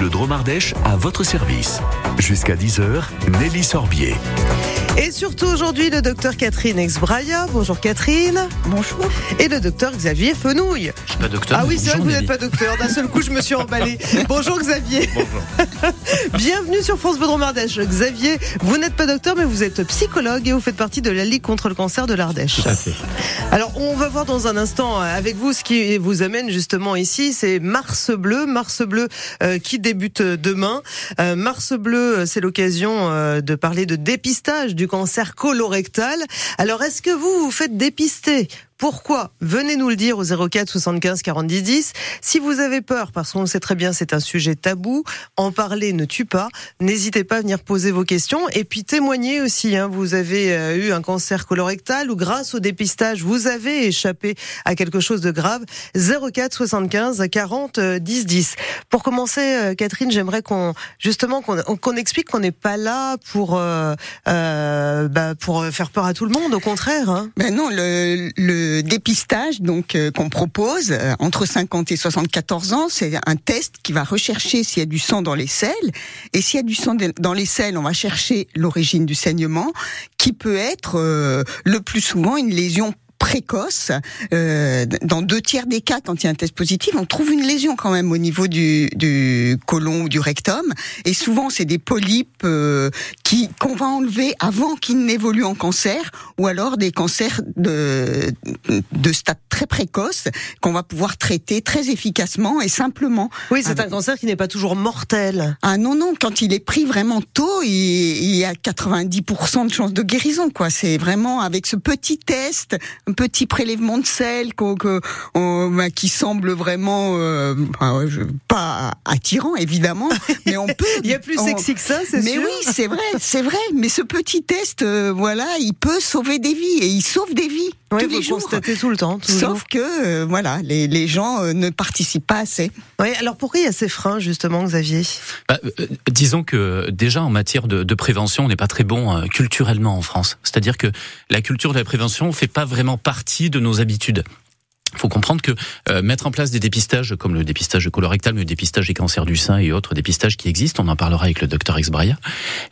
Bleu Dromardèche à votre service. Jusqu'à 10h, Nelly Sorbier. Et surtout aujourd'hui, le docteur Catherine Exbraya. Bonjour Catherine. Bonjour. Et le docteur Xavier Fenouille. Je suis pas docteur. Ah oui, c'est vrai que vous n'êtes pas docteur. D'un seul coup, je me suis emballée. Bonjour Xavier. Bonjour. Bienvenue sur France Bleu Dromardèche. Xavier, vous n'êtes pas docteur, mais vous êtes psychologue et vous faites partie de la Ligue contre le cancer de l'Ardèche. Tout à fait. Alors, on va voir dans un instant euh, avec vous ce qui vous amène justement ici. C'est Mars Bleu. Mars Bleu euh, qui débute demain. Euh, Mars Bleu, euh, c'est l'occasion euh, de parler de dépistage du cancer colorectal. Alors, est-ce que vous vous faites dépister pourquoi Venez nous le dire au 04 75 40 10. Si vous avez peur, parce qu'on sait très bien c'est un sujet tabou, en parler ne tue pas. N'hésitez pas à venir poser vos questions et puis témoigner aussi. Hein. Vous avez euh, eu un cancer colorectal ou grâce au dépistage vous avez échappé à quelque chose de grave. 04 75 40 10 10. Pour commencer, euh, Catherine, j'aimerais qu'on justement qu'on explique qu'on n'est pas là pour euh, bah, pour faire peur à tout le monde. Au contraire. Hein. Ben non, le, le dépistage donc euh, qu'on propose euh, entre 50 et 74 ans, c'est un test qui va rechercher s'il y a du sang dans les selles. Et s'il y a du sang dans les selles, on va chercher l'origine du saignement, qui peut être euh, le plus souvent une lésion précoce. Euh, dans deux tiers des cas, quand il y a un test positif, on trouve une lésion quand même au niveau du, du côlon ou du rectum. Et souvent, c'est des polypes euh, qui qu'on va enlever avant qu'ils n'évoluent en cancer, ou alors des cancers de, de stade très précoce qu'on va pouvoir traiter très efficacement et simplement. Oui, c'est un cancer qui n'est pas toujours mortel. Ah non non, quand il est pris vraiment tôt, il, il y a 90% de chances de guérison quoi. C'est vraiment avec ce petit test, petit prélèvement de sel qu'on- que- on- bah, qui semble vraiment euh, bah, je- pas attirant évidemment, mais on peut. Il y a plus on- sexy que ça, c'est mais sûr. oui, c'est vrai, c'est vrai. Mais ce petit test, euh, voilà, il peut sauver des vies et il sauve des vies Oui, tous vous les le jours. constatez tout le temps. Toujours. Sauf que euh, voilà, les, les gens euh, ne participent pas assez. Oui, alors pourquoi il y a ces freins justement, Xavier? Bah, euh, disons que déjà en matière de, de prévention, on n'est pas très bon euh, culturellement en France. C'est-à-dire que la culture de la prévention fait pas vraiment partie de nos habitudes. Il faut comprendre que euh, mettre en place des dépistages comme le dépistage colorectal, le dépistage des cancers du sein et autres dépistages qui existent, on en parlera avec le docteur Exbraya,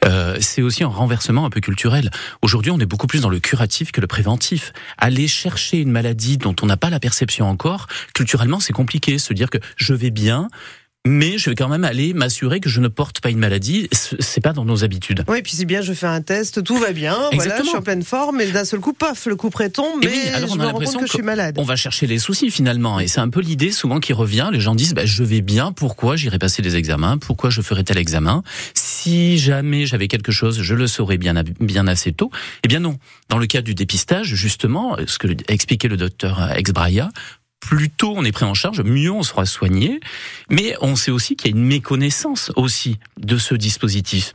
euh, c'est aussi un renversement un peu culturel. Aujourd'hui, on est beaucoup plus dans le curatif que le préventif. Aller chercher une maladie dont on n'a pas la perception encore, culturellement, c'est compliqué. Se dire que je vais bien, mais je vais quand même aller m'assurer que je ne porte pas une maladie. C'est pas dans nos habitudes. Oui, puis c'est bien, je fais un test, tout va bien, voilà, je suis en pleine forme, et d'un seul coup, paf, le coup près tombe, mais oui, alors je on me a rends compte que je suis malade. On va chercher les soucis finalement, et c'est un peu l'idée souvent qui revient. Les gens disent bah, je vais bien, pourquoi j'irai passer des examens, pourquoi je ferai tel examen? Si jamais j'avais quelque chose, je le saurais bien bien assez tôt. Eh bien non. Dans le cas du dépistage, justement, ce que a expliqué le docteur Exbraya. Plus tôt on est pris en charge, mieux on sera soigné. Mais on sait aussi qu'il y a une méconnaissance aussi de ce dispositif.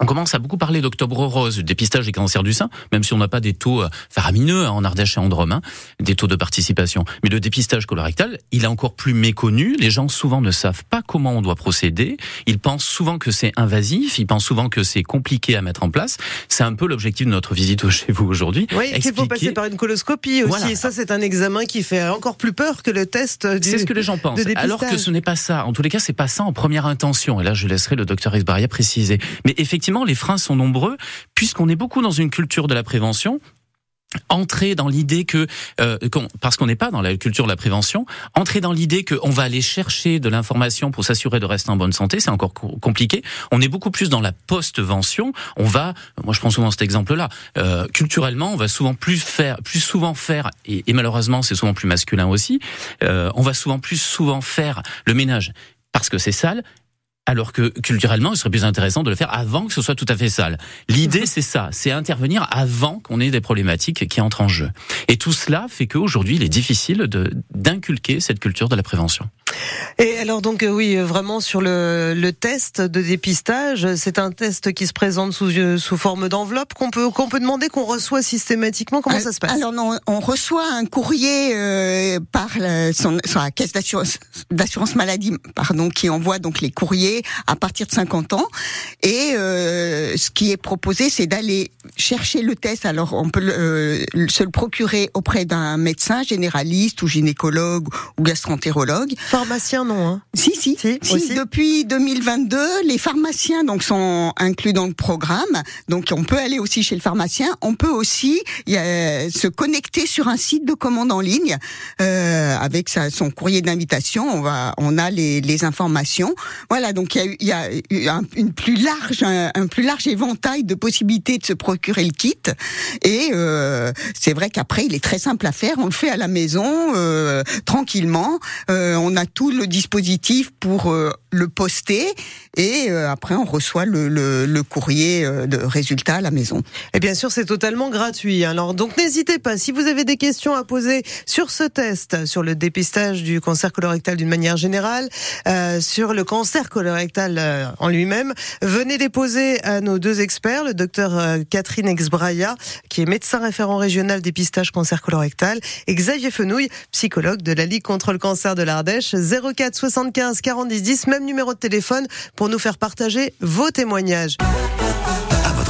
On commence à beaucoup parler d'octobre rose, du dépistage des cancers du sein, même si on n'a pas des taux euh, faramineux hein, en Ardèche et en Drôme, hein, des taux de participation. Mais le dépistage colorectal, il est encore plus méconnu. Les gens souvent ne savent pas comment on doit procéder. Ils pensent souvent que c'est invasif. Ils pensent souvent que c'est compliqué à mettre en place. C'est un peu l'objectif de notre visite chez vous aujourd'hui. Oui, qu'il faut Expliquer- passer par une coloscopie aussi. Voilà. Et ça, c'est un examen qui fait encore plus peur que le test du... C'est ce que les gens pensent. Alors que ce n'est pas ça. En tous les cas, c'est pas ça en première intention. Et là, je laisserai le docteur Esbaria préciser. Mais effectivement, les freins sont nombreux puisqu'on est beaucoup dans une culture de la prévention. Entrer dans l'idée que, euh, parce qu'on n'est pas dans la culture de la prévention, entrer dans l'idée qu'on va aller chercher de l'information pour s'assurer de rester en bonne santé, c'est encore co- compliqué. On est beaucoup plus dans la post-vention. On va, moi je prends souvent cet exemple-là, euh, culturellement, on va souvent plus faire, plus souvent faire, et, et malheureusement c'est souvent plus masculin aussi, euh, on va souvent plus souvent faire le ménage parce que c'est sale. Alors que culturellement, il serait plus intéressant de le faire avant que ce soit tout à fait sale. L'idée, c'est ça, c'est intervenir avant qu'on ait des problématiques qui entrent en jeu. Et tout cela fait qu'aujourd'hui, il est difficile d'inculquer cette culture de la prévention. Et alors donc euh, oui, vraiment sur le, le test de dépistage, c'est un test qui se présente sous, euh, sous forme d'enveloppe qu'on peut qu'on peut demander qu'on reçoit systématiquement. Comment ça se passe? Alors non, on reçoit un courrier euh, par la, son, sur la caisse d'assurance d'assurance maladie, pardon, qui envoie donc les courriers à partir de 50 ans. Et euh, ce qui est proposé, c'est d'aller chercher le test. Alors on peut euh, se le procurer auprès d'un médecin généraliste ou gynécologue ou gastroentérologue. Enfin, Pharmacien, non. Hein. Si, si, Si, depuis 2022, les pharmaciens donc sont inclus dans le programme. Donc on peut aller aussi chez le pharmacien. On peut aussi y a, se connecter sur un site de commande en ligne euh, avec sa, son courrier d'invitation. On va, on a les, les informations. Voilà, donc il y a, y a un, une plus large, un, un plus large éventail de possibilités de se procurer le kit. Et euh, c'est vrai qu'après il est très simple à faire. On le fait à la maison euh, tranquillement. Euh, on a tout le dispositif pour euh, le poster et euh, après on reçoit le, le, le courrier euh, de résultat à la maison. Et bien sûr, c'est totalement gratuit. Alors, donc n'hésitez pas. Si vous avez des questions à poser sur ce test, sur le dépistage du cancer colorectal d'une manière générale, euh, sur le cancer colorectal euh, en lui-même, venez les poser à nos deux experts, le docteur euh, Catherine Exbraya, qui est médecin référent régional dépistage cancer colorectal, et Xavier Fenouille, psychologue de la Ligue contre le cancer de l'Ardèche, 04 75 40 10 10, même numéro de téléphone pour nous faire partager vos témoignages.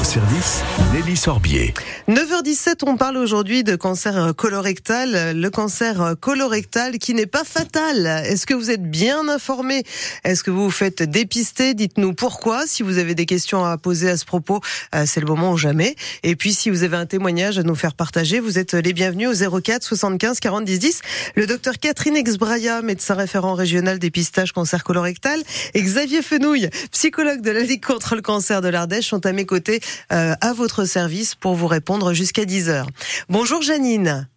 Service, Nelly Sorbier. 9h17, on parle aujourd'hui de cancer colorectal. Le cancer colorectal qui n'est pas fatal. Est-ce que vous êtes bien informé? Est-ce que vous vous faites dépister? Dites-nous pourquoi. Si vous avez des questions à poser à ce propos, euh, c'est le moment ou jamais. Et puis, si vous avez un témoignage à nous faire partager, vous êtes les bienvenus au 04 75 40 10 10. Le docteur Catherine Exbraya, médecin référent régional dépistage cancer colorectal, et Xavier Fenouille, psychologue de la Ligue contre le cancer de l'Ardèche, sont à mes côtés euh, à votre service pour vous répondre jusqu'à 10h. Bonjour Janine.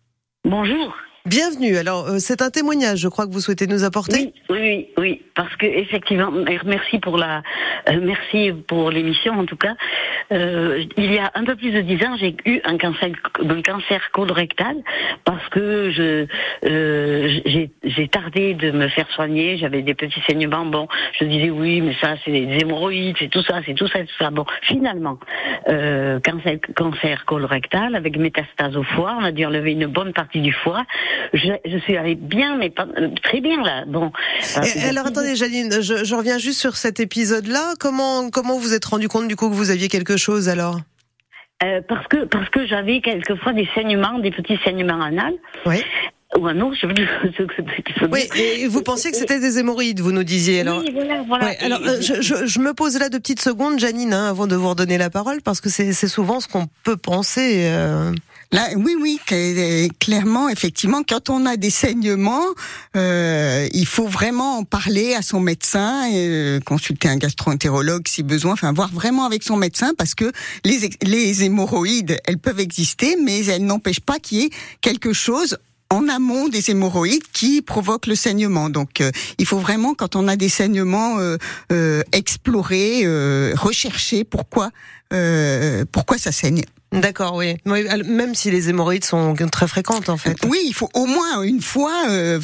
Bonjour. Bienvenue. Alors, euh, c'est un témoignage, je crois que vous souhaitez nous apporter. Oui, oui, oui, parce que effectivement, mer- merci pour la, euh, merci pour l'émission en tout cas. Euh, il y a un peu plus de dix ans, j'ai eu un cancer, un cancer colorectal parce que je, euh, j'ai, j'ai tardé de me faire soigner. J'avais des petits saignements. Bon, je disais oui, mais ça c'est des hémorroïdes, c'est tout ça, c'est tout ça, tout ça. Bon, finalement, euh, cancer, cancer colorectal avec métastase au foie. On a dû enlever une bonne partie du foie. Je, je suis allée bien, mais pas, très bien là. Bon. Et- alors attendez, Janine, je, je reviens juste sur cet épisode-là. Comment comment vous êtes rendu compte du coup que vous aviez quelque chose alors? Euh, parce que parce que j'avais quelquefois des saignements, des petits saignements anal Oui. ou anneaux, je veux dire Oui. Et vous pensiez que c'était des hémorroïdes, vous nous disiez. Alors. oui, voilà, voilà. Ouais, alors, euh, je, je, je me pose là deux petites secondes, Janine, hein, avant de vous redonner la parole, parce que c'est c'est souvent ce qu'on peut penser. euh, Oui, oui, cl- clairement, effectivement, quand on a des saignements, euh, il faut vraiment en parler à son médecin, et, euh, consulter un gastroentérologue si besoin, enfin voir vraiment avec son médecin, parce que les, hémorroïdes, elles peuvent exister, mais elles n'empêchent pas qu'il y ait quelque chose en amont des hémorroïdes qui provoquent le saignement. Donc, euh, il faut vraiment, quand on a des saignements, euh, euh, explorer, euh, rechercher pourquoi, euh, pourquoi ça saigne. D'accord, oui. Même si les hémorroïdes sont très fréquentes, en fait. Oui, il faut au moins une fois euh,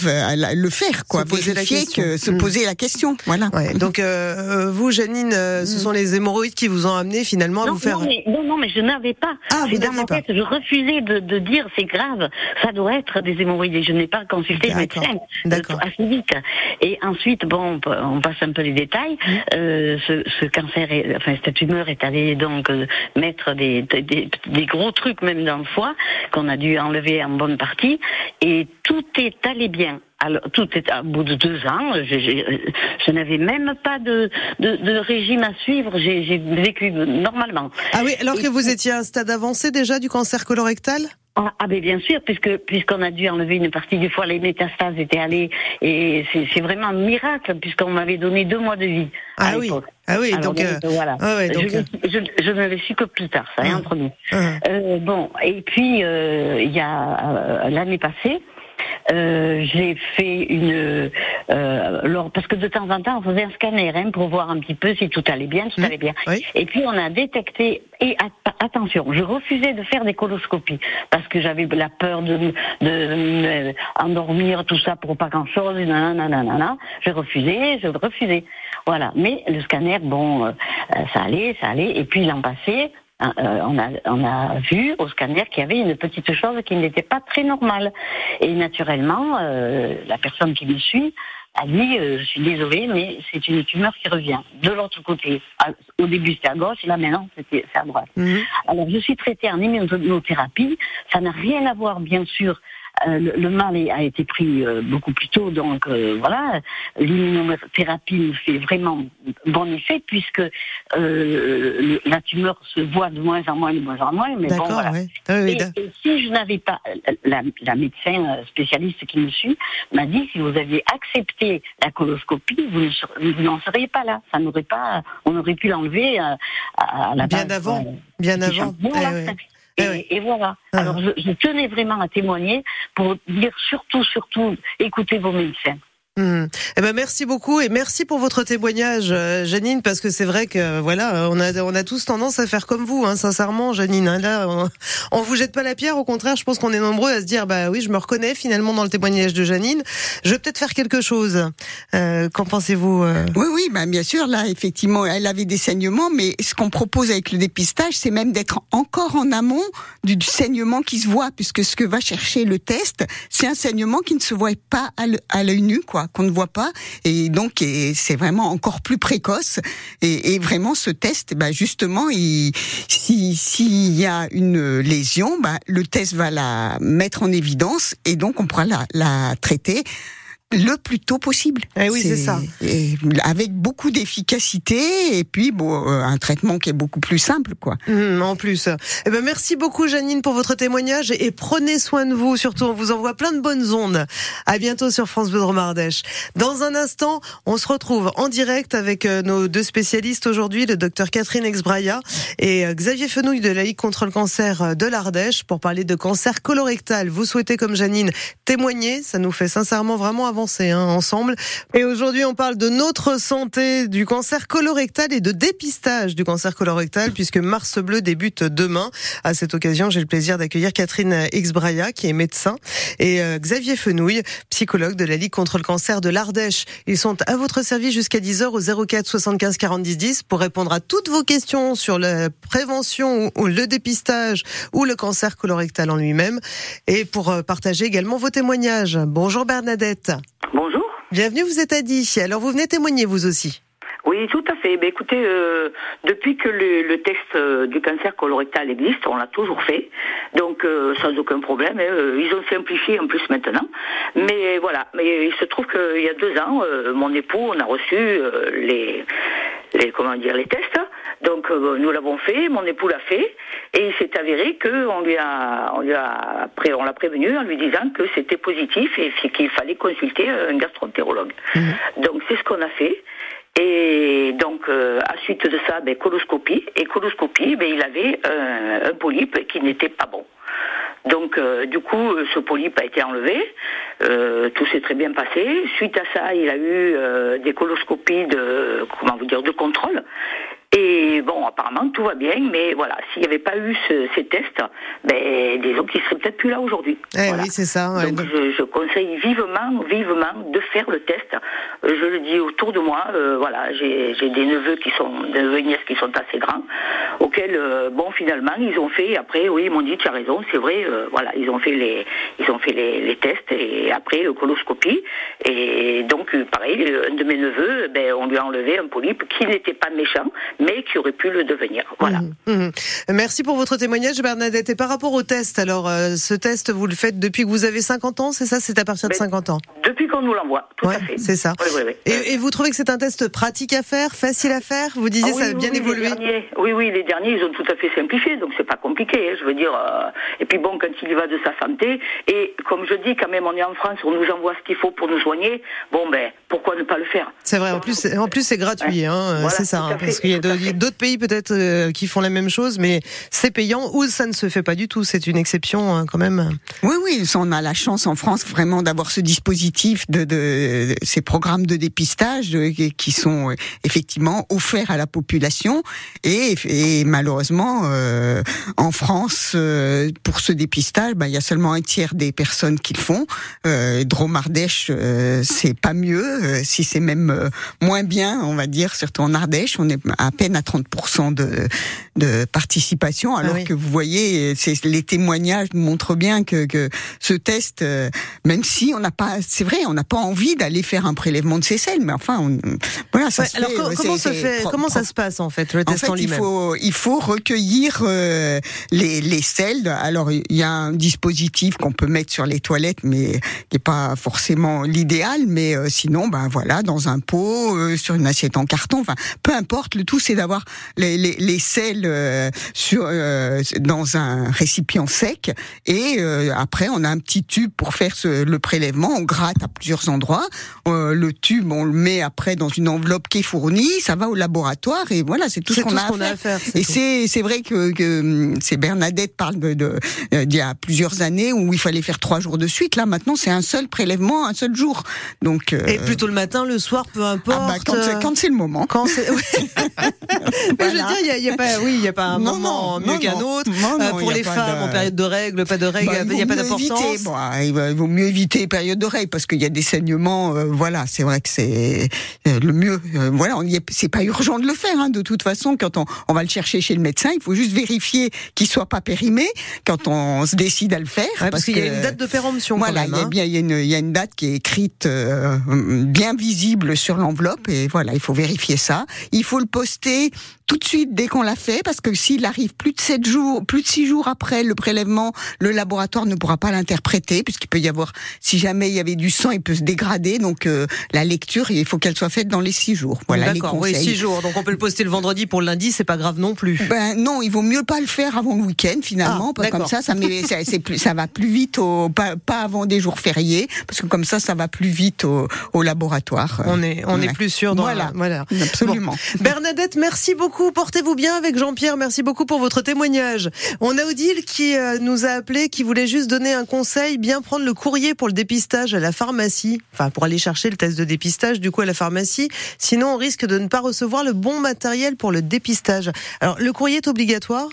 le faire, quoi. Se poser la Vérifier question. que se Mm. poser la question, voilà. Ouais, donc euh, vous, Janine, euh, ce sont les hémorroïdes qui vous ont amené finalement à non, vous faire. non, mais, non, non, mais je n'avais pas. Ah, vous ma pas. tête. Je refusais de, de dire c'est grave, ça doit être des hémorroïdes. Et je n'ai pas consulté le médecin D'accord. assez vite. Et ensuite, bon, on passe un peu les détails. Mm. Euh, ce, ce cancer, est, enfin cette tumeur est allée donc euh, mettre des, des, des- gros trucs même dans le foie qu'on a dû enlever en bonne partie. Et tout est allé bien. Alors, tout est à bout de deux ans. j'ai- je n'avais même pas de, de, de régime à suivre. J'ai j'ai vécu normalement. Ah oui, alors que vous étiez à un stade avancé déjà du cancer colorectal? Ah, ah, ben bien sûr, puisque puisqu'on a dû enlever une partie du foie, les métastases étaient allées et c'est c'est vraiment un miracle puisqu'on m'avait donné deux mois de vie. Ah oui. Ah oui, Alors, donc. euh, voilà. ah ouais, donc, je, je, je ne l'ai su que plus tard, ça, est Ah. entre nous. euh, Euh, bon, et puis euh, il y a euh, l'année passée, euh, j'ai fait une euh, lors- parce que de temps en temps on faisait un scanner hein, pour voir un petit peu si tout allait bien, tout Mhm. allait bien. Oui. Et puis on a détecté et at- attention, je refusais de faire des coloscopies parce que j'avais la peur de, me- de me endormir tout ça pour pas grand chose. Nanana, j'ai refusé, je refusais. Voilà. Mais le scanner, bon, euh, euh, ça allait, ça allait. Et puis l'an passé, euh, on, a, on a vu au scanner qu'il y avait une petite chose qui n'était pas très normale. Et naturellement, euh, la personne qui me suit a dit, euh, je suis désolée, mais c'est une tumeur qui revient. De l'autre côté, À- au début c'était à gauche, et là maintenant c'était c'est à droite. mhm. Alors, je suis traitée en immunothérapie. Ça n'a rien à voir, bien sûr, le, le mal a été pris euh, beaucoup plus tôt, donc euh, voilà, l'immunothérapie nous fait vraiment bon effet puisque euh, le- la tumeur se voit de moins en moins, de moins en moins, mais bon voilà. Ah oui, Et, si je n'avais pas, la, la médecin euh, spécialiste qui me suit m'a dit si vous aviez accepté la coloscopie, vous ne ser- vous n'en seriez pas là. Ça n'aurait pas, on aurait pu l'enlever euh, à, à la Bien base, avant, euh, bien avant. Eh. Et, Eh et voilà. Ah. Alors je, je tenais vraiment à témoigner pour dire surtout, surtout, écoutez vos médecins. Hmm. Eh ben merci beaucoup et merci pour votre témoignage, euh, Janine, parce que c'est vrai que euh, voilà, on a on a tous tendance à faire comme vous, hein, sincèrement, Janine. hein. là, on, on vous jette pas la pierre, au contraire, je pense qu'on est nombreux à se dire bah oui, je me reconnais finalement dans le témoignage de Janine. Je vais peut-être faire quelque chose. Euh, Qu'en pensez-vous euh? Oui, oui, bah, bien sûr, là, effectivement, elle avait des saignements, mais ce qu'on propose avec le dépistage, c'est même d'être encore en amont du, du saignement qui se voit, puisque ce que va chercher le test, c'est un saignement qui ne se voit pas à l'œ- à l'œil nu, quoi, qu'on ne voit pas, et donc c'est vraiment encore plus précoce. Et, vraiment, ce test, bah, justement, il, si s'il y a une lésion, bah, le test va la mettre en évidence, et donc on pourra la traiter le plus tôt possible. Eh oui, c'est ça. Et avec beaucoup d'efficacité et puis bon, euh, un traitement qui est beaucoup plus simple, quoi. Hmm, en plus. Eh ben merci beaucoup Janine pour votre témoignage et prenez soin de vous. Surtout, on vous envoie plein de bonnes ondes. À bientôt sur France Bleu Ardèche. Dans un instant, on se retrouve en direct avec euh, nos deux spécialistes aujourd'hui, le docteur Catherine Exbraya et euh, Xavier Fenouille de la Ligue contre le cancer de l'Ardèche pour parler de cancer colorectal. Vous souhaitez comme Janine témoigner, ça nous fait sincèrement vraiment hein, ensemble. Et aujourd'hui, on parle de notre santé, du cancer colorectal et de dépistage du cancer colorectal, puisque Mars Bleu débute demain. À cette occasion, j'ai le plaisir d'accueillir Catherine Exbraya, qui est médecin, et euh, Xavier Fenouille, psychologue de la Ligue contre le cancer de l'Ardèche. Ils sont à votre service jusqu'à 10h au 04 75 40 10 pour répondre à toutes vos questions sur la prévention ou le dépistage ou le cancer colorectal en lui-même, et pour euh, partager également vos témoignages. Bonjour Bernadette. Bonjour. Bienvenue, vous êtes à Die. Alors vous venez témoigner vous aussi. Oui, tout à fait. Ben, écoutez, euh, depuis que le, le test euh, du cancer colorectal existe, on l'a toujours fait, donc euh, sans aucun problème. hein. Ils ont simplifié en plus maintenant. Mais voilà, mais il se trouve qu'il y a deux ans, mon époux, on a reçu les, les comment dire les tests. Donc euh, nous l'avons fait, mon époux l'a fait, et il s'est avéré qu'on lui a, on lui a, on l'a prévenu en lui disant que c'était positif et qu'il fallait consulter un gastroentérologue. Donc c'est ce qu'on a fait. Et donc, euh, à suite de ça, ben, coloscopie. Et coloscopie, ben, il avait un, un polype qui n'était pas bon. Donc, euh, du coup, ce polype a été enlevé. Euh, tout s'est très bien passé. Suite à ça, il a eu des coloscopies de, comment vous dire, de contrôle. Et bon, apparemment, tout va bien, mais voilà, s'il n'y avait pas eu ce- ces tests, ben, disons qu'il serait peut-être plus là aujourd'hui. Eh Voilà. oui, c'est ça. ouais. Donc, je, je conseille vivement, vivement de faire le test. Je le dis autour de moi. euh, voilà, j'ai des neveux qui sont, des neveux et nièces qui sont assez grands, auxquels, euh, bon, finalement, ils ont fait. Après, oui, ils m'ont dit, tu as raison, c'est vrai. euh, voilà, ils ont fait les, ils ont fait les, les tests et après le coloscopie. Et donc, pareil, un de mes neveux, ben, on lui a enlevé un polype qui n'était pas méchant, mais qui aurait pu le devenir. Voilà. Mhm. Merci pour votre témoignage, Bernadette. Et par rapport au test, alors, euh, ce test, vous le faites depuis que vous avez 50 ans, c'est ça? C'est à partir de Ben, 50 ans Depuis qu'on nous l'envoie, tout Ouais, à fait. c'est ça. Oui, oui, oui. Et, et vous trouvez que c'est un test pratique à faire, facile à faire? Vous disiez Ah ça a bien évolué derniers, oui, oui, les derniers, ils ont tout à fait simplifié, donc c'est pas compliqué. hein, je veux dire. euh, et puis bon, quand il y va de sa santé, et comme je dis, quand même, on est en France, on nous envoie ce qu'il faut pour nous soigner. Bon, ben, pourquoi ne pas le faire? C'est vrai, en plus, c'est- en plus c'est gratuit, hein, Voilà, c'est ça, hein, parce qu'il y a d'autres- pays peut-être euh, qui font la même chose, mais c'est payant ou ça ne se fait pas du tout. C'est une exception hein, quand même. Oui, oui, on a la chance en France vraiment d'avoir ce dispositif de, de, ces programmes de dépistage euh, qui sont euh, effectivement offerts à la population et, et malheureusement euh, en France euh, pour ce dépistage, bah, il y a seulement un tiers des personnes qui le font. Euh, Drôme Ardèche, euh, c'est pas mieux, euh, si c'est même moins bien, on va dire, surtout en Ardèche, on est à peine à 30% de, de participation, alors oui. que vous voyez, c'est les témoignages montrent bien que, que ce test, euh, même si on n'a pas, c'est vrai, on n'a pas envie d'aller faire un prélèvement de ces selles, mais enfin, on, voilà, ça Ouais, se alors fait, co- comment, se fait, c'est comment ça pro- se passe en fait, le en test fait, en il faut, il faut recueillir euh, les, les selles. Alors, il y a un dispositif qu'on peut mettre sur les toilettes, mais qui n'est pas forcément l'idéal. Mais euh, sinon, ben voilà, dans un pot, euh, sur une assiette en carton, enfin, peu importe. Le tout, c'est d'avoir les, les, les selles euh, sur euh, dans un récipient sec. Et euh, après, on a un petit tube pour faire ce- le prélèvement. On gratte à plusieurs endroits. Euh, le tube, on le met après dans une enveloppe qui est fournie. Ça va au laboratoire et voilà, c'est tout ce qu'on a, à a faire. à faire. c'est Et c'est c'est vrai que, que c'est Bernadette parle de, de euh, d'il y a plusieurs années où il fallait faire trois jours de suite. Là maintenant c'est un seul prélèvement, un seul jour. Donc euh, Et plutôt le matin, le soir, peu importe. ah bah, quand, c'est- quand c'est le moment. quand c'est. Ouais. Mais je veux Voilà. dire, il y a, y pas, oui, il y a pas un Non, moment non, mieux qu'un autre. Non, Euh, pour y les femmes, de- en période de règles, pas de règles, Bah, il n'y a pas d'importance. Bon, il, va- il vaut mieux éviter les périodes de règles parce qu'il y a des saignements. euh, voilà, c'est vrai que c'est euh, le mieux. Euh, voilà, y c'est pas urgent de le faire. Hein, de toute façon, quand on, on va le chercher chez le médecin, il faut juste vérifier qu'il soit pas périmé quand on se décide à le faire. Ouais, parce qu'il y a une date de péremption. Voilà, il y, hein. y a une, il y a une date qui est écrite euh, bien visible sur l'enveloppe et voilà, il faut vérifier ça. Il faut le poster tout de suite dès qu'on l'a fait parce que s'il arrive plus de 7 jours, plus de 6 jours après le prélèvement, le laboratoire ne pourra pas l'interpréter puisqu'il peut y avoir, si jamais il y avait du sang, il peut se dégrader. Donc euh, la lecture, il faut qu'elle soit faite dans les 6 jours. Voilà les D'accord, oui, six jours. Donc on peut le poster le vendredi pour le lundi, c'est pas grave non plus. Ben non, il vaut mieux pas le faire avant le week-end finalement, Ah, parce que comme ça, ça, met- ça, plus, ça va plus vite, au, pas, pas avant des jours fériés, parce que comme ça, ça va plus vite au, au laboratoire. On est, on est Ouais. plus sûr dans Voilà. voilà. Absolument. Bernadette, merci beaucoup. Portez-vous bien avec Jean-Pierre. Merci beaucoup pour votre témoignage. On a Odile qui euh, nous a appelé, qui voulait juste donner un conseil, bien prendre le courrier pour le dépistage à la pharmacie. Enfin, pour aller chercher le test de dépistage, du coup, à la pharmacie. Sinon, on risque de ne pas recevoir le bon matériel pour le dépistage. Alors, le courrier est obligatoire?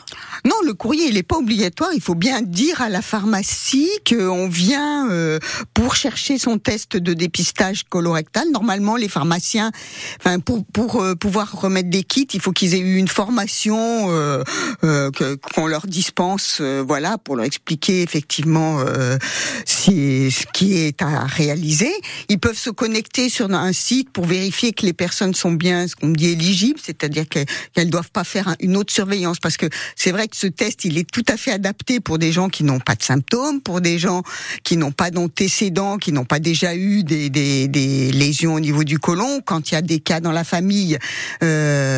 Non, le courrier, il n'est pas obligatoire. Il faut bien dire à la pharmacie qu'on vient euh, pour chercher son test de dépistage colorectal. Normalement, les pharmaciens, enfin, pour, euh, pouvoir remettre des il faut qu'ils aient eu une formation euh, euh, qu'on leur dispense, euh, voilà, pour leur expliquer effectivement euh, si, ce qui est à réaliser. Ils peuvent se connecter sur un site pour vérifier que les personnes sont bien, ce qu'on dit, éligibles, c'est-à-dire que- qu'elles doivent pas faire un- une autre surveillance, parce que c'est vrai que ce test, il est tout à fait adapté pour des gens qui n'ont pas de symptômes, pour des gens qui n'ont pas d'antécédents, qui n'ont pas déjà eu des, des, des lésions au niveau du côlon. Quand il y a des cas dans la famille, euh,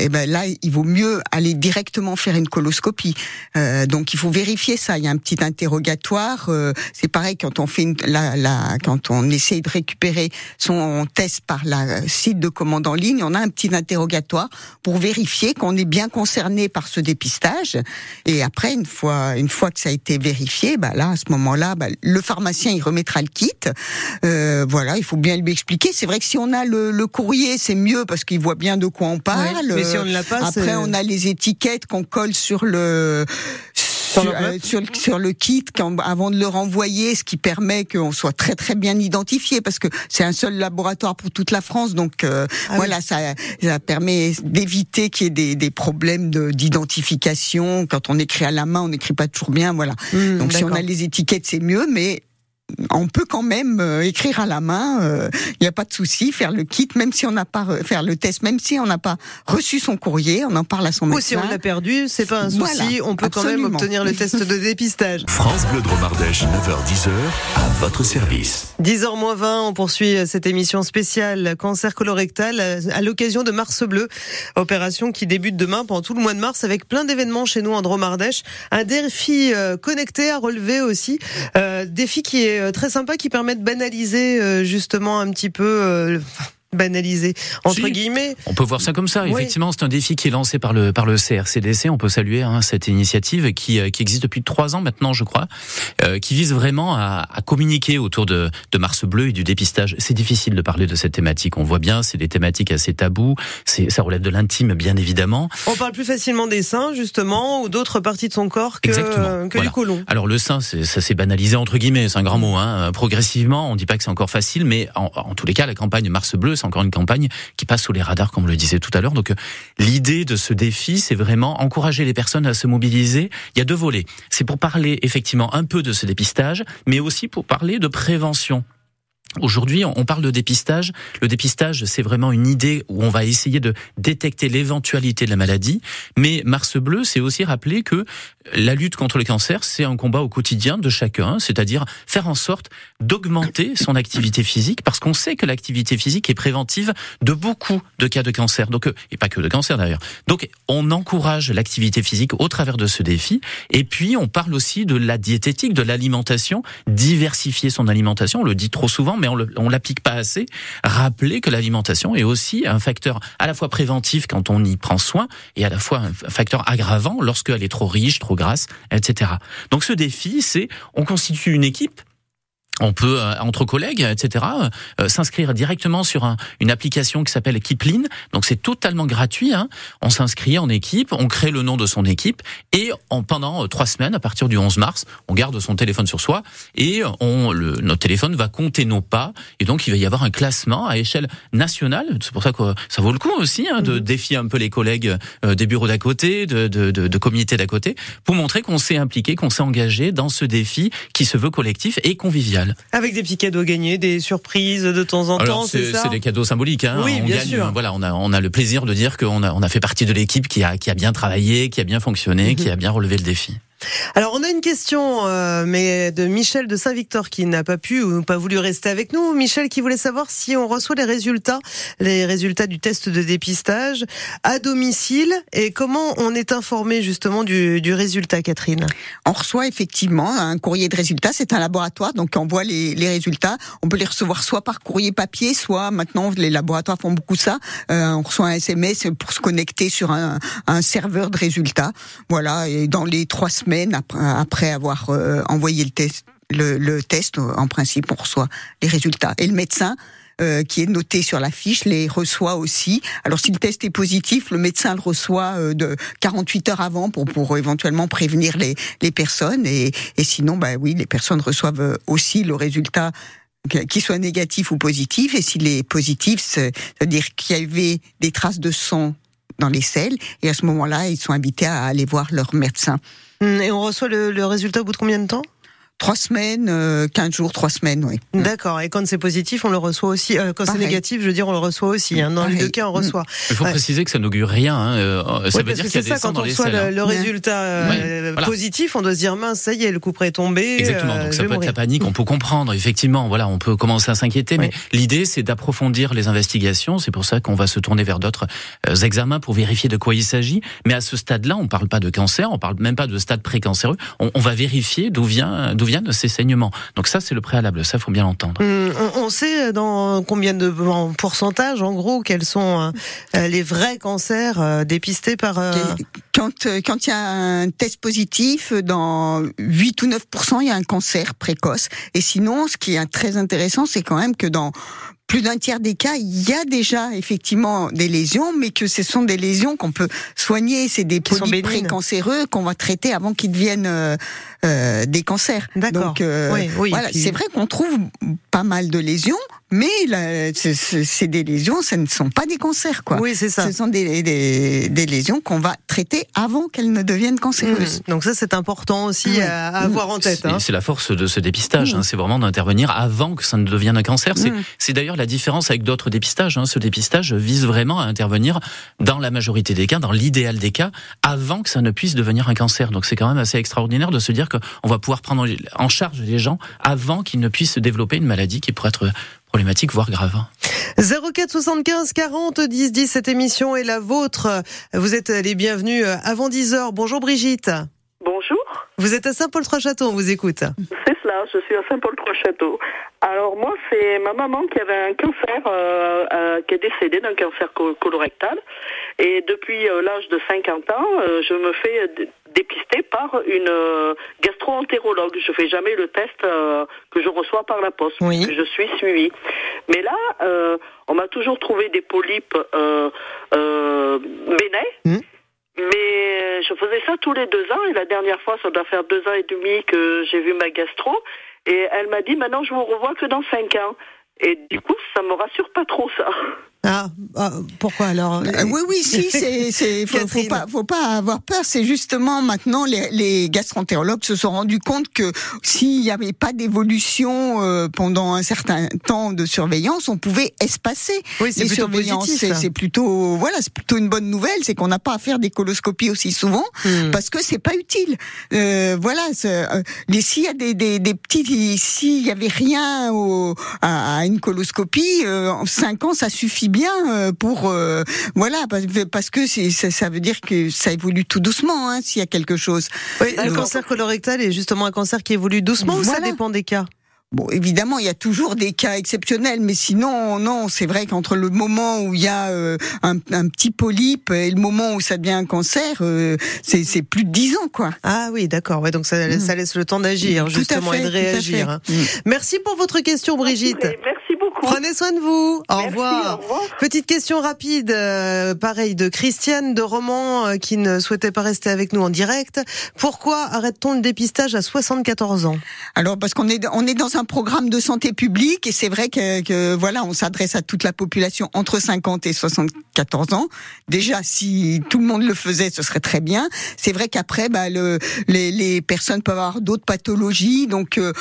et ben là, il vaut mieux aller directement faire une coloscopie. Euh, donc il faut vérifier ça. Il y a un petit interrogatoire. euh, c'est pareil quand on fait une, la, la, quand on essaye de récupérer son test par la site de commande en ligne, on a un petit interrogatoire pour vérifier qu'on est bien concerné par ce dépistage. Et après, une fois, une fois que ça a été vérifié, bah là, à ce moment-là, bah, le pharmacien il remettra le kit. Euh, voilà, il faut bien lui expliquer. C'est vrai que si on a le, le courrier, c'est mieux parce qu'il voit bien de quoi on parle. Mais si on ne l'a pas, c'est- après, on a les étiquettes qu'on colle sur le sur, euh, sur, le- sur le kit quand, avant de le renvoyer, ce qui permet qu'on soit très très bien identifié parce que c'est un seul laboratoire pour toute la France, donc euh, Ah voilà, ça, ça permet d'éviter qu'il y ait des, des problèmes de- d'identification. Quand on écrit à la main, on n'écrit pas toujours bien, voilà. Hmm, Donc si on a les étiquettes, c'est mieux, mais on peut quand même euh, écrire à la main. Il n'y a pas de souci, faire le kit, même si on n'a pas re- faire le test, même si on n'a pas reçu son courrier, on en parle à son Ou médecin. si on l'a perdu, c'est pas un souci, Voilà, on peut quand même obtenir le test de dépistage. France Bleu Dromardèche, 9h-10h, à votre service. 10h moins 20, on poursuit cette émission spéciale cancer colorectal à l'occasion de Mars Bleu, opération qui débute demain pendant tout le mois de mars avec plein d'événements chez nous en Dromardèche. Un défi euh, connecté à relever aussi, euh, défi qui est euh, très sympa, qui permet de banaliser euh, justement un petit peu... banaliser entre Si. guillemets On peut voir ça comme ça. Oui. Effectivement, c'est un défi qui est lancé par le par le CRCDC. On peut saluer hein, cette initiative qui euh, qui existe depuis trois ans maintenant, je crois, euh, qui vise vraiment à, à communiquer autour de de Mars Bleu et du dépistage. C'est difficile de parler de cette thématique. On voit bien, c'est des thématiques assez tabous. C'est ça relève de l'intime, bien évidemment. on parle plus facilement des seins justement ou d'autres parties de son corps que, que Voilà. du côlon Alors le sein, ça s'est banalisé entre guillemets, c'est un grand mot. Hein. Progressivement, on dit pas que c'est encore facile, mais en, en tous les cas, la campagne Mars Bleu, c'est encore une campagne qui passe sous les radars, comme on le disait tout à l'heure. Donc euh, l'idée de ce défi, c'est vraiment encourager les personnes à se mobiliser. Il y a deux volets. C'est pour parler effectivement un peu de ce dépistage, mais aussi pour parler de prévention. Aujourd'hui, on parle de dépistage. Le dépistage, c'est vraiment une idée où on va essayer de détecter l'éventualité de la maladie. Mais Mars Bleu, c'est aussi rappeler que la lutte contre le cancer, c'est un combat au quotidien de chacun, c'est-à-dire faire en sorte d'augmenter son activité physique, parce qu'on sait que l'activité physique est préventive de beaucoup de cas de cancer. Donc, euh, et pas que de cancer d'ailleurs. Donc, on encourage l'activité physique au travers de ce défi. Et puis, on parle aussi de la diététique, de l'alimentation, diversifier son alimentation. On le dit trop souvent mais on l'applique pas assez. Rappeler que l'alimentation est aussi un facteur à la fois préventif quand on y prend soin et à la fois un facteur aggravant lorsqu'elle est trop riche, trop grasse, etc. Donc ce défi, c'est on constitue une équipe on peut euh, entre collègues, etc., euh, s'inscrire directement sur un, une application qui s'appelle Kipling. Donc c'est totalement gratuit. Hein. On s'inscrit en équipe, on crée le nom de son équipe et en, pendant euh, trois semaines, à partir du 11 mars, on garde son téléphone sur soi et on, le, notre téléphone va compter nos pas et donc il va y avoir un classement à échelle nationale. C'est pour ça que ça vaut le coup aussi hein, de mmh. défier un peu les collègues des bureaux d'à côté, de, de, de, de comités d'à côté, pour montrer qu'on s'est impliqué, qu'on s'est engagé dans ce défi qui se veut collectif et convivial. Avec des petits cadeaux gagnés, des surprises de temps en temps, c'est C'est des cadeaux symboliques. Hein. Oui, on bien gagne, sûr. Voilà, on a, on a le plaisir de dire qu'on a, on a fait partie de l'équipe qui a, qui a bien travaillé, qui a bien fonctionné, qui mhm. a bien relevé le défi. Alors on a une question, euh, mais de Michel de Saint-Victor qui n'a pas pu ou pas voulu rester avec nous. Michel qui voulait savoir si on reçoit les résultats, les résultats du test de dépistage à domicile et comment on est informé justement du, du résultat, Catherine. On reçoit effectivement un courrier de résultats. C'est un laboratoire, donc on voit les, les, résultats. On peut les recevoir soit par courrier papier, soit maintenant les laboratoires font beaucoup ça. Euh, on reçoit un SMS pour se connecter sur un, un serveur de résultats. Voilà, et dans les trois semaines après avoir euh, envoyé le test. Le, test, en principe, on reçoit les résultats. Et le médecin, euh, qui est noté sur la fiche les reçoit aussi. Alors si le test est positif, le médecin le reçoit euh, de 48 heures avant pour pour éventuellement prévenir les les personnes et et sinon bah oui, les personnes reçoivent aussi le résultat qu'il soit négatif ou positif et s'il est positif, c'est-à-dire qu'il y avait des traces de sang dans les selles et à ce moment-là, ils sont invités à aller voir leur médecin. Et on reçoit le, le résultat au bout de combien de temps? Trois semaines, euh, quinze jours, trois semaines, oui. D'accord. Et quand c'est positif, on le reçoit aussi. Euh, quand c'est négatif, je veux dire, on le reçoit aussi. Hein. Dans les deux cas, on reçoit. Mm. Il faut préciser que ça n'augure rien. Hein. Euh, ça veut dire qu'il y a des ça, quand on reçoit le, le, résultat euh, positif, on doit se dire mince, ça y est, le coup près est tombé. Exactement. Donc ça peut être la panique. On peut comprendre. Effectivement, voilà, on peut commencer à s'inquiéter. Mais l'idée, c'est d'approfondir les investigations. C'est pour ça qu'on va se tourner vers d'autres examens pour vérifier de quoi il s'agit. Mais à ce stade-là, on parle pas de cancer, on parle même pas de stade précancéreux. On, on va vérifier d'où vient, d'où viennent ces saignements. Donc ça, c'est le préalable. Ça, faut bien l'entendre. Hum, on, sait dans combien de en pourcentage, en gros, quels sont euh, les vrais cancers euh, dépistés par. Euh, quand quand il y a un test positif, dans 8 ou 9% il y a un cancer précoce. Et sinon, ce qui est très intéressant, c'est quand même que dans plus d'un tiers des cas, il y a déjà effectivement des lésions, mais que ce sont des lésions qu'on peut soigner. C'est des polypes précancéreux qu'on va traiter avant qu'ils deviennent euh, euh des cancers. D'accord. Donc euh, voilà, c'est vrai qu'on trouve pas mal de lésions, mais c'est des lésions, ce ne sont pas des cancers, quoi. Oui, c'est ça. Ce sont des, des, des lésions qu'on va traiter avant qu'elles ne deviennent cancéreuses. Mmh. Donc ça, c'est important aussi à, avoir en tête. Hein. C'est la force de ce dépistage, mmh. hein, c'est vraiment d'intervenir avant que ça ne devienne un cancer. C'est mmh. d'ailleurs la différence avec d'autres dépistages. Hein. Ce dépistage vise vraiment à intervenir dans la majorité des cas, dans l'idéal des cas, avant que ça ne puisse devenir un cancer. Donc c'est quand même assez extraordinaire de se dire qu'on va pouvoir prendre en charge les gens avant qu'ils ne puissent développer une maladie qui pourrait être problématique, voire grave. 04 75 40 10 10, cette émission est la vôtre. Vous êtes les bienvenus avant 10 heures. Bonjour Brigitte. Bonjour. Vous êtes à Saint-Paul-Trois-Châteaux, on vous écoute. C'est je suis à Saint-Paul-Trois-Châteaux. Alors moi, c'est ma maman qui avait un cancer, euh, euh, qui est décédée d'un cancer colorectal. Et depuis euh, l'âge de 50 ans, je me fais dépister par une gastro-entérologue. Je fais jamais le test que je reçois par la poste, oui. je suis suivie. Mais là, on m'a toujours trouvé des polypes. Mmh. Mais je faisais ça tous les deux ans et la dernière fois, ça doit faire deux ans et demi que j'ai vu ma gastro. Et elle m'a dit, maintenant je vous revois que dans cinq ans. Et du coup, ça me rassure pas trop ça. Ah, ah, pourquoi alors Euh, oui, oui, si, c'est, faut, faut pas, faut pas avoir peur. C'est justement maintenant les, les gastroentérologues se sont rendus compte que s'il n'y avait pas d'évolution euh, pendant un certain temps de surveillance, on pouvait espacer Oui, les plutôt surveillances. C'est, plutôt, voilà, c'est plutôt une bonne nouvelle, c'est qu'on n'a pas à faire des coloscopies aussi souvent Hmm. parce que c'est pas utile. Euh, voilà, euh, les s'il y a des, des, des petits, s'il y avait rien au, à, à une coloscopie, euh, en cinq ans ça suffit bien euh, pour, euh, voilà, parce, que ça, ça veut dire que ça évolue tout doucement hein, s'il y a quelque chose. Oui, le Alors- cancer colorectal est justement un cancer qui évolue doucement ou ça dépend des cas? Bon, évidemment, il y a toujours des cas exceptionnels, mais sinon, non, c'est vrai qu'entre le moment où il y a euh, un, un petit polype et le moment où ça devient un cancer, euh, c'est, c'est plus de dix ans, quoi. Ah oui, d'accord. Ouais, donc ça, Mm. ça laisse le temps d'agir, justement, et de réagir. hein. Mm. Merci pour votre question, Brigitte. Merci beaucoup. Prenez soin de vous. Au Merci, revoir. au revoir. Petite question rapide, euh, pareil, de Christiane de Romans euh, qui ne souhaitait pas rester avec nous en direct. Pourquoi arrête-t-on le dépistage à 74 ans? Alors parce qu'on est on est dans un programme de santé publique et c'est vrai que, que voilà on s'adresse à toute la population entre 50 et 74 ans. Déjà si tout le monde le faisait ce serait très bien. C'est vrai qu'après bah, le, les, les personnes peuvent avoir d'autres pathologies donc euh,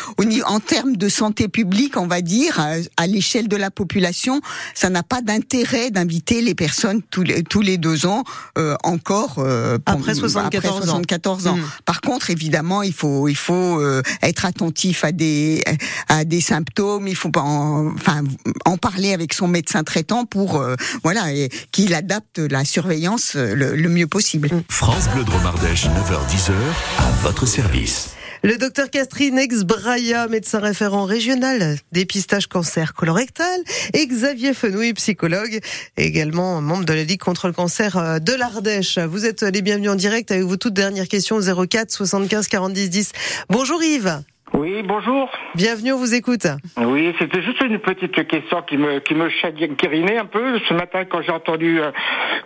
en termes de santé publique on va dire à, à l'échelle de la population ça n'a pas d'intérêt d'inviter les personnes tous les tous les deux ans euh, encore euh, Après 74 ans. 74 ans. Mm. Par contre, évidemment, il faut il faut euh, être attentif à des à des symptômes. Il faut pas en, enfin en parler avec son médecin traitant pour euh, voilà et qu'il adapte la surveillance euh, le, le mieux possible. France Bleu Dromardèche, 9h-10h, à votre service. Le docteur Catherine Ex-Braya, médecin référent régional dépistage cancer colorectal, et Xavier Fenouil, psychologue, également membre de la Ligue contre le cancer euh, de l'Ardèche. Vous êtes les bienvenus en direct avec vos toutes dernières questions au 04 75 40 10 10. Bonjour Yves, Oui, bonjour. bienvenue, on vous écoute. Oui, c'était juste une petite question qui me qui me chagrinait un peu ce matin quand j'ai entendu euh,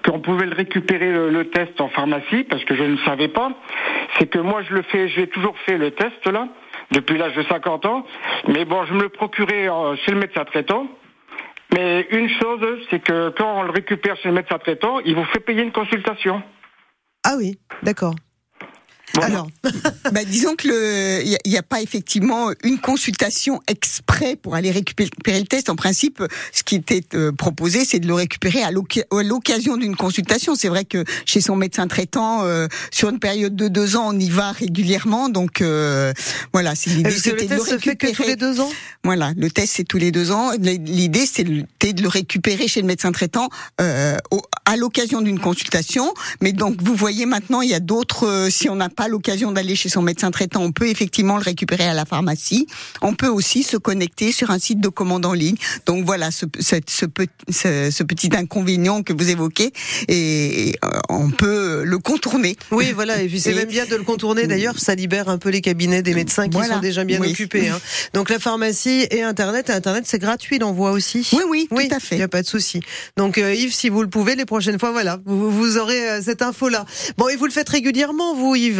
qu'on pouvait le récupérer le, le test en pharmacie parce que je ne savais pas. C'est que moi je le fais, j'ai toujours fait le test là depuis l'âge de 50 ans, mais bon, je me le procurais euh, chez le médecin traitant. Mais une chose, c'est que quand on le récupère chez le médecin traitant, il vous fait payer une consultation. Ah oui, d'accord. Voilà. Alors, bah, disons que le il n'y a, pas effectivement une consultation exprès pour aller récupérer le test. En principe, ce qui était euh, proposé, c'est de le récupérer à l'oc- à l'occasion d'une consultation. C'est vrai que chez son médecin traitant, euh, sur une période de deux ans, on y va régulièrement. Donc euh, voilà, c'est l'idée, le c'était de le test se fait que tous récupérer. les deux ans? Voilà, le test c'est tous les deux ans. L'idée c'était de le récupérer chez le médecin traitant euh, au- à l'occasion d'une consultation. Mais donc vous voyez maintenant il y a d'autres. euh, si on n'a pas l'occasion d'aller chez son médecin traitant, on peut effectivement le récupérer à la pharmacie. On peut aussi se connecter sur un site de commande en ligne. Donc voilà ce, cette- ce, pe- ce- ce petit inconvénient que vous évoquez et euh, on peut le contourner. Oui, voilà, et puis c'est même bien de le contourner. D'ailleurs, ça libère un peu les cabinets des médecins qui Voilà, sont déjà bien oui. occupés. hein. Donc la pharmacie et Internet, et Internet c'est gratuit l'envoi aussi. Oui, oui, Oui, tout à il fait. n'y a pas de souci. Donc euh, Yves, si vous le pouvez, les prochaines fois, voilà, vous, vous aurez euh, cette info-là. Bon, et vous le faites régulièrement, vous, Yves?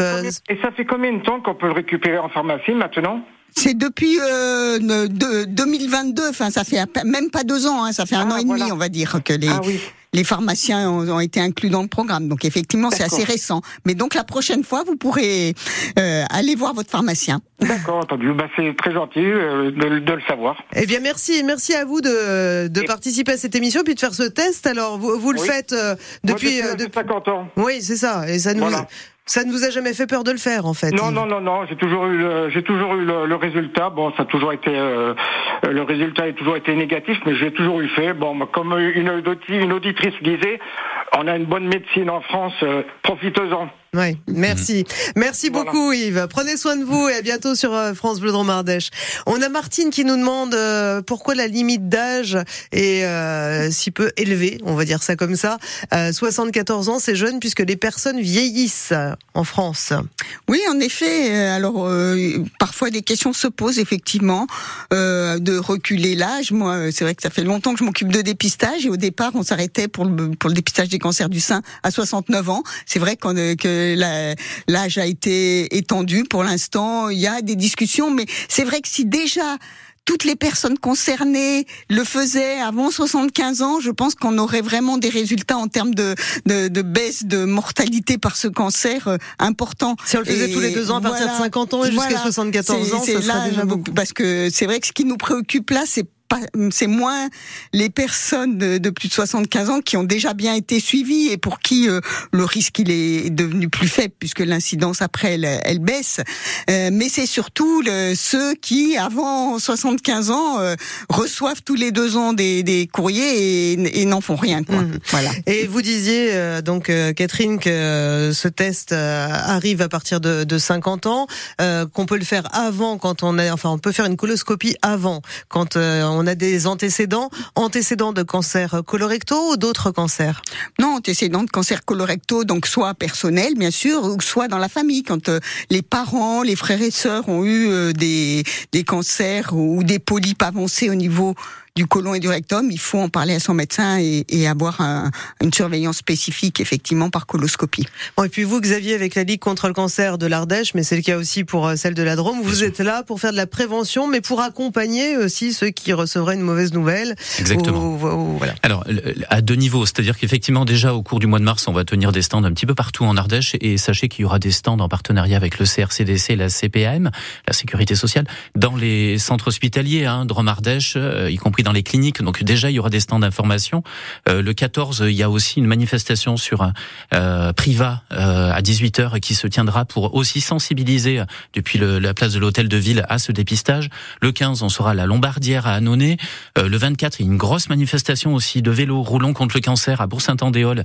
Et ça fait combien de temps qu'on peut le récupérer en pharmacie maintenant C'est depuis euh, de- 2022, enfin ça fait même pas deux ans, hein, ça fait un Ah, an et voilà. demi, on va dire que les Ah oui. les pharmaciens ont, ont été inclus dans le programme. Donc effectivement, c'est assez récent. Mais donc la prochaine fois, vous pourrez euh, aller voir votre pharmacien. D'accord, entendu. Bah, c'est très gentil euh, de, de le savoir. Eh bien, merci, merci à vous de, de Et- participer à cette émission puis de faire ce test. Alors, vous, vous le Oui. faites euh, Moi, depuis. l'âge euh, de depuis- 50 ans. Oui, c'est ça. Et ça Voilà. Ça ne vous a jamais fait peur de le faire, en fait. Non, non, non, non. J'ai toujours eu, le, j'ai toujours eu le, le résultat. Bon, ça a toujours été, euh, le résultat a toujours été négatif, mais j'ai toujours eu fait. Bon, comme une, une auditrice disait, on a une bonne médecine en France. Euh, Profitez-en. Oui, merci. Merci Voilà. beaucoup Yves. Prenez soin de vous et à bientôt sur euh, France Bleu Dromardèche. On a Martine qui nous demande euh, pourquoi la limite d'âge est euh, si peu élevée, on va dire ça comme ça. Euh, 74 ans, c'est jeune puisque les personnes vieillissent euh, en France. Oui, en effet. euh, Alors euh, parfois des questions se posent effectivement euh, de reculer l'âge. Moi, euh, c'est vrai que ça fait longtemps que je m'occupe de dépistage et au départ, on s'arrêtait pour le pour le dépistage des cancers du sein à 69 ans. C'est vrai qu'on, que l'âge a été étendu. Pour l'instant, il y a des discussions, mais c'est vrai que si déjà toutes les personnes concernées le faisaient avant 75 ans, je pense qu'on aurait vraiment des résultats en termes de, de, de baisse de mortalité par ce cancer euh, important. Si on le faisait tous les deux ans à partir de 50 ans et jusqu'à 74 ans, ça serait déjà beaucoup. Parce que c'est vrai que ce qui nous préoccupe là, c'est c'est moins les personnes de, plus de 75 ans qui ont déjà bien été suivies et pour qui euh, le risque il est devenu plus faible puisque l'incidence après elle, baisse. Euh, mais c'est surtout ceux qui avant 75 ans euh, reçoivent tous les deux ans des, des courriers et, n'en font rien. Quoi. Mmh. Voilà. Et vous disiez donc Catherine que ce test arrive à partir de, de 50 ans, qu'on peut le faire avant quand on a, enfin on peut faire une coloscopie avant quand on on a des antécédents, antécédents de cancer colorectaux ou d'autres cancers Non, antécédents de cancer colorectaux, donc soit personnel bien sûr, ou soit dans la famille, quand euh, les parents, les frères et sœurs ont eu euh, des cancers ou des polypes avancés au niveau du côlon et du rectum, il faut en parler à son médecin et, et avoir un, une surveillance spécifique, effectivement, par coloscopie. Bon, et puis vous, Xavier, avec la Ligue contre le cancer de l'Ardèche, mais c'est le cas aussi pour euh, celle de la Drôme, vous êtes là pour faire de la prévention, mais pour accompagner aussi ceux qui recevraient une mauvaise nouvelle. Exactement. voilà. Alors, à deux niveaux, c'est-à-dire qu'effectivement, déjà au cours du mois de mars, on va tenir des stands un petit peu partout en Ardèche, et sachez qu'il y aura des stands en partenariat avec le CRCDC et la CPAM, la Sécurité sociale, dans les centres hospitaliers, hein, Drôme-Ardèche, euh, y compris dans les cliniques. Donc déjà, il y aura des stands d'information. Euh, le 14, il y a aussi une manifestation sur euh, Priva euh, à 18h qui se tiendra pour aussi sensibiliser euh, depuis le, la place de l'hôtel de ville à ce dépistage. Le 15, on sera à la Lombardière à Annonay. Euh, le 24, il y a une grosse manifestation aussi de vélos roulants contre le cancer à Bourg-Saint-Andéol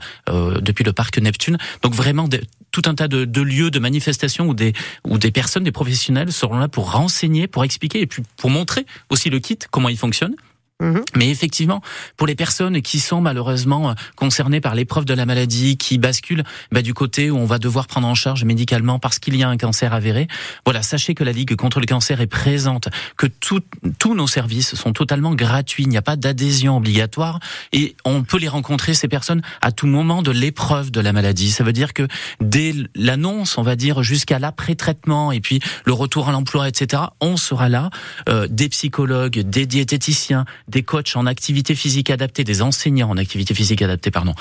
depuis le parc Neptune. Donc vraiment tout un tas de, de, lieux de manifestation où des, où des personnes, des professionnels seront là pour renseigner, pour expliquer et puis pour montrer aussi le kit, comment il fonctionne. Mhm. Mais effectivement, pour les personnes qui sont malheureusement euh, concernées par l'épreuve de la maladie, qui basculent bah, du côté où on va devoir prendre en charge médicalement parce qu'il y a un cancer avéré, voilà, sachez que la Ligue contre le cancer est présente, que tous nos services sont totalement gratuits, il n'y a pas d'adhésion obligatoire et on peut les rencontrer, ces personnes, à tout moment de l'épreuve de la maladie. Ça veut dire que dès l'annonce, on va dire, jusqu'à l'après-traitement et puis le retour à l'emploi, etc., on sera là, euh, des psychologues, des diététiciens, des coachs en activité physique adaptée, des enseignants en activité physique adaptée, pardon,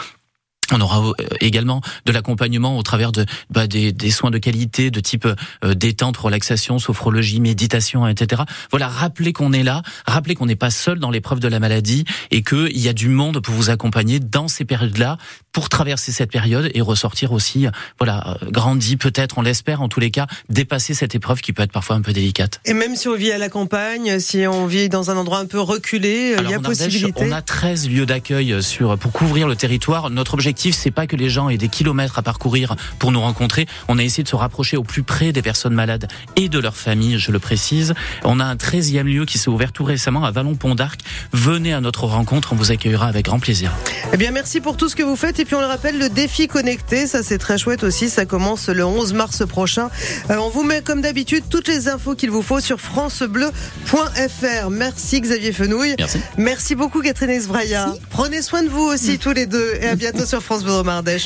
on aura euh, également de l'accompagnement au travers de bah, des, soins de qualité de type euh, détente, relaxation, sophrologie, méditation, etc. Voilà, rappelez qu'on est là, rappelez qu'on n'est pas seul dans l'épreuve de la maladie et qu'il y a du monde pour vous accompagner dans ces périodes-là pour traverser cette période et ressortir aussi, voilà, euh, grandi peut-être, on l'espère en tous les cas, dépasser cette épreuve qui peut être parfois un peu délicate. Et même si on vit à la campagne, si on vit dans un endroit un peu reculé, il y a possibilité. on a 13 lieux d'accueil sur pour couvrir le territoire. Notre objectif c'est pas que les gens aient des kilomètres à parcourir pour nous rencontrer. On a essayé de se rapprocher au plus près des personnes malades et de leurs familles, je le précise. On a un 13e lieu qui s'est ouvert tout récemment à Vallon-Pont d'Arc. Venez à notre rencontre, on vous accueillera avec grand plaisir. Eh bien, merci pour tout ce que vous faites. Et puis, on le rappelle, le défi connecté, ça c'est très chouette aussi. Ça commence le 11 mars prochain. Euh, on vous met, comme d'habitude, toutes les infos qu'il vous faut sur francebleu.fr. Merci Xavier Fenouille. Merci. Merci beaucoup Catherine Esbraya. Prenez soin de vous aussi tous les deux et à bientôt sur France Bleu Mardèche.